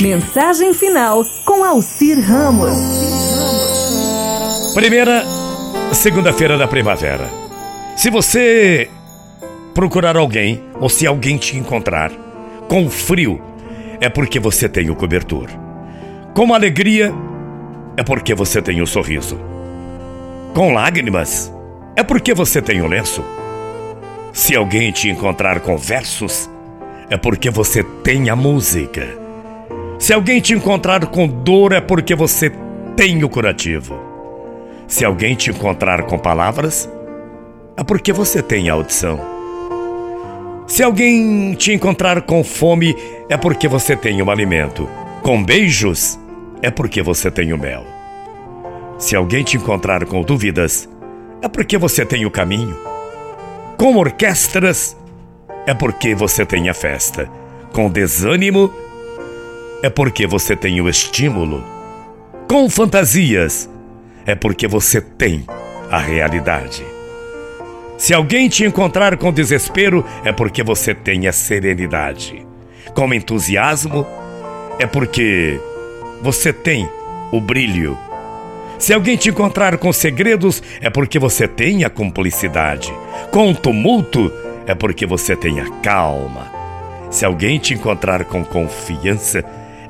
Mensagem final com Alcir Ramos. Primeira segunda-feira da primavera. Se você procurar alguém ou se alguém te encontrar com frio, é porque você tem o cobertor. Com alegria, é porque você tem o sorriso. Com lágrimas, é porque você tem o lenço. Se alguém te encontrar com versos, é porque você tem a música. Se alguém te encontrar com dor, é porque você tem o curativo. Se alguém te encontrar com palavras, é porque você tem a audição. Se alguém te encontrar com fome, é porque você tem o alimento. Com beijos, é porque você tem o mel. Se alguém te encontrar com dúvidas, é porque você tem o caminho. Com orquestras, é porque você tem a festa. Com desânimo, é porque você tem o estímulo. Com fantasias, é porque você tem a realidade. Se alguém te encontrar com desespero, é porque você tem a serenidade. Com entusiasmo, é porque você tem o brilho. Se alguém te encontrar com segredos, é porque você tem a cumplicidade. Com tumulto, é porque você tem a calma. Se alguém te encontrar com confiança,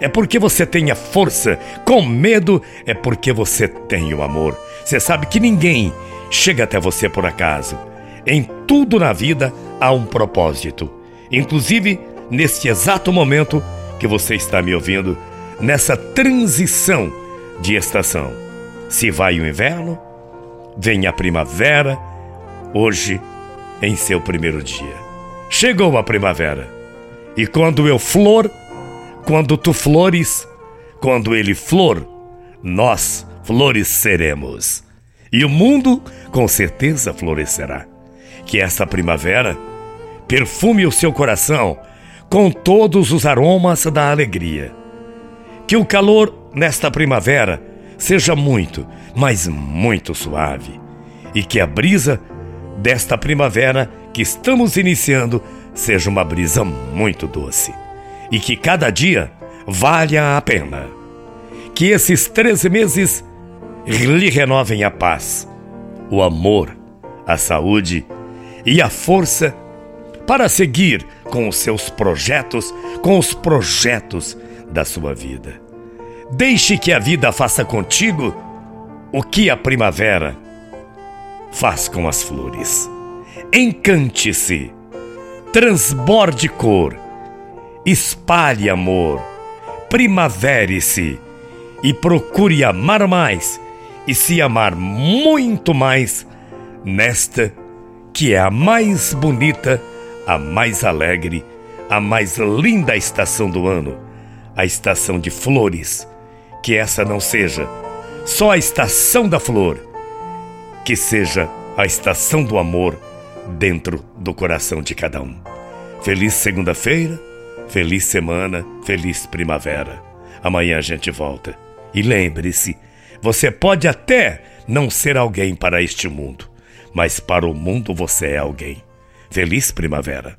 é porque você tem a força. Com medo, é porque você tem o amor. Você sabe que ninguém chega até você por acaso. Em tudo na vida há um propósito. Inclusive, neste exato momento que você está me ouvindo, nessa transição de estação. Se vai o inverno, vem a primavera, hoje em seu primeiro dia. Chegou a primavera. E quando eu flor, quando tu flores, quando ele flor, nós floresceremos. E o mundo com certeza florescerá. Que esta primavera perfume o seu coração com todos os aromas da alegria. Que o calor nesta primavera seja muito, mas muito suave. E que a brisa desta primavera que estamos iniciando seja uma brisa muito doce e que cada dia valha a pena. Que esses 13 meses lhe renovem a paz, o amor, a saúde e a força para seguir com os seus projetos, com os projetos da sua vida. Deixe que a vida faça contigo o que a primavera faz com as flores. Encante-se, transborde cor espalhe amor, primavere-se e procure amar mais e se amar muito mais nesta que é a mais bonita, a mais alegre, a mais linda estação do ano, a estação de flores. Que essa não seja só a estação da flor, que seja a estação do amor dentro do coração de cada um. Feliz segunda-feira Feliz semana, feliz primavera. Amanhã a gente volta. E lembre-se, você pode até não ser alguém para este mundo, mas para o mundo você é alguém. Feliz primavera.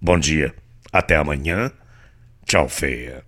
Bom dia. Até amanhã. Tchau, feia.